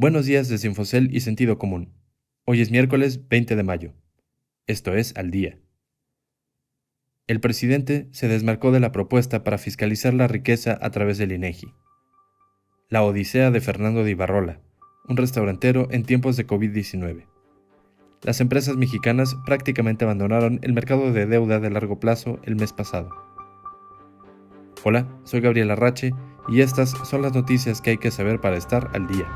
Buenos días desde Infocel y Sentido Común. Hoy es miércoles 20 de mayo. Esto es al día. El presidente se desmarcó de la propuesta para fiscalizar la riqueza a través del INEGI. La odisea de Fernando de Ibarrola, un restaurantero en tiempos de COVID-19. Las empresas mexicanas prácticamente abandonaron el mercado de deuda de largo plazo el mes pasado. Hola, soy Gabriel Arrache y estas son las noticias que hay que saber para estar al día.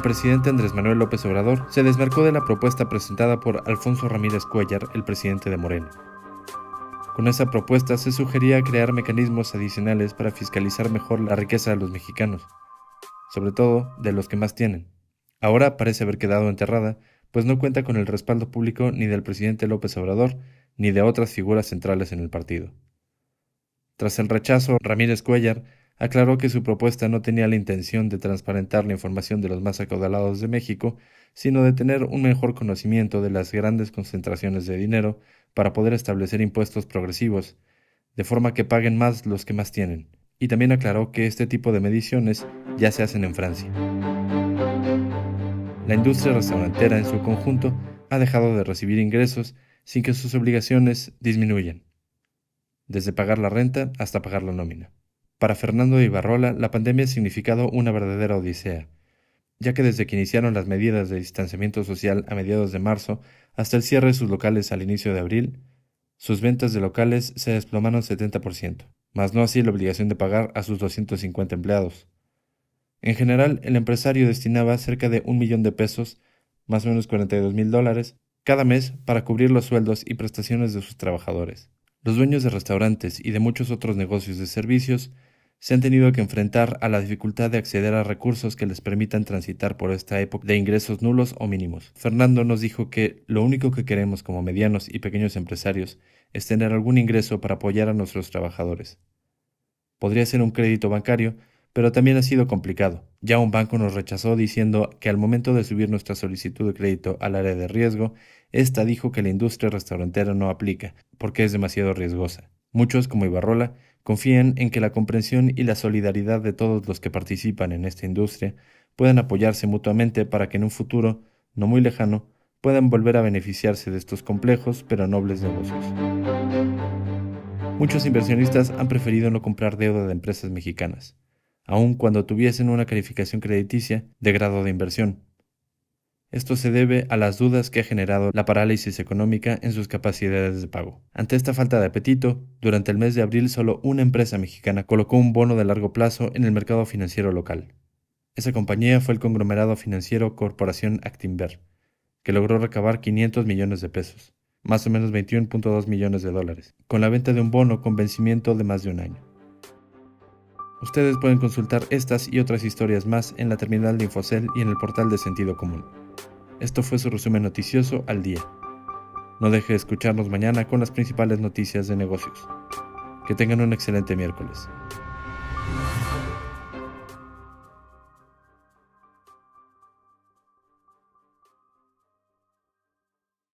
El presidente Andrés Manuel López Obrador se desmarcó de la propuesta presentada por Alfonso Ramírez Cuellar, el presidente de Moreno. Con esa propuesta se sugería crear mecanismos adicionales para fiscalizar mejor la riqueza de los mexicanos, sobre todo de los que más tienen. Ahora parece haber quedado enterrada, pues no cuenta con el respaldo público ni del presidente López Obrador ni de otras figuras centrales en el partido. Tras el rechazo, Ramírez Cuellar aclaró que su propuesta no tenía la intención de transparentar la información de los más acaudalados de México, sino de tener un mejor conocimiento de las grandes concentraciones de dinero para poder establecer impuestos progresivos, de forma que paguen más los que más tienen, y también aclaró que este tipo de mediciones ya se hacen en Francia. La industria restaurantera en su conjunto ha dejado de recibir ingresos sin que sus obligaciones disminuyan desde pagar la renta hasta pagar la nómina. Para Fernando Ibarrola, la pandemia ha significado una verdadera odisea, ya que desde que iniciaron las medidas de distanciamiento social a mediados de marzo hasta el cierre de sus locales al inicio de abril, sus ventas de locales se desplomaron 70%, más no así la obligación de pagar a sus 250 empleados. En general, el empresario destinaba cerca de un millón de pesos, más o menos 42 mil dólares, cada mes para cubrir los sueldos y prestaciones de sus trabajadores. Los dueños de restaurantes y de muchos otros negocios de servicios se han tenido que enfrentar a la dificultad de acceder a recursos que les permitan transitar por esta época de ingresos nulos o mínimos. Fernando nos dijo que lo único que queremos como medianos y pequeños empresarios es tener algún ingreso para apoyar a nuestros trabajadores. Podría ser un crédito bancario, pero también ha sido complicado. Ya un banco nos rechazó diciendo que al momento de subir nuestra solicitud de crédito al área de riesgo, esta dijo que la industria restaurantera no aplica, porque es demasiado riesgosa. Muchos, como Ibarrola, confían en que la comprensión y la solidaridad de todos los que participan en esta industria puedan apoyarse mutuamente para que en un futuro, no muy lejano, puedan volver a beneficiarse de estos complejos pero nobles negocios. Muchos inversionistas han preferido no comprar deuda de empresas mexicanas aun cuando tuviesen una calificación crediticia de grado de inversión. Esto se debe a las dudas que ha generado la parálisis económica en sus capacidades de pago. Ante esta falta de apetito, durante el mes de abril solo una empresa mexicana colocó un bono de largo plazo en el mercado financiero local. Esa compañía fue el conglomerado financiero Corporación Actinver, que logró recabar 500 millones de pesos, más o menos 21.2 millones de dólares, con la venta de un bono con vencimiento de más de un año. Ustedes pueden consultar estas y otras historias más en la terminal de Infocel y en el portal de Sentido Común. Esto fue su resumen noticioso al día. No deje de escucharnos mañana con las principales noticias de negocios. Que tengan un excelente miércoles.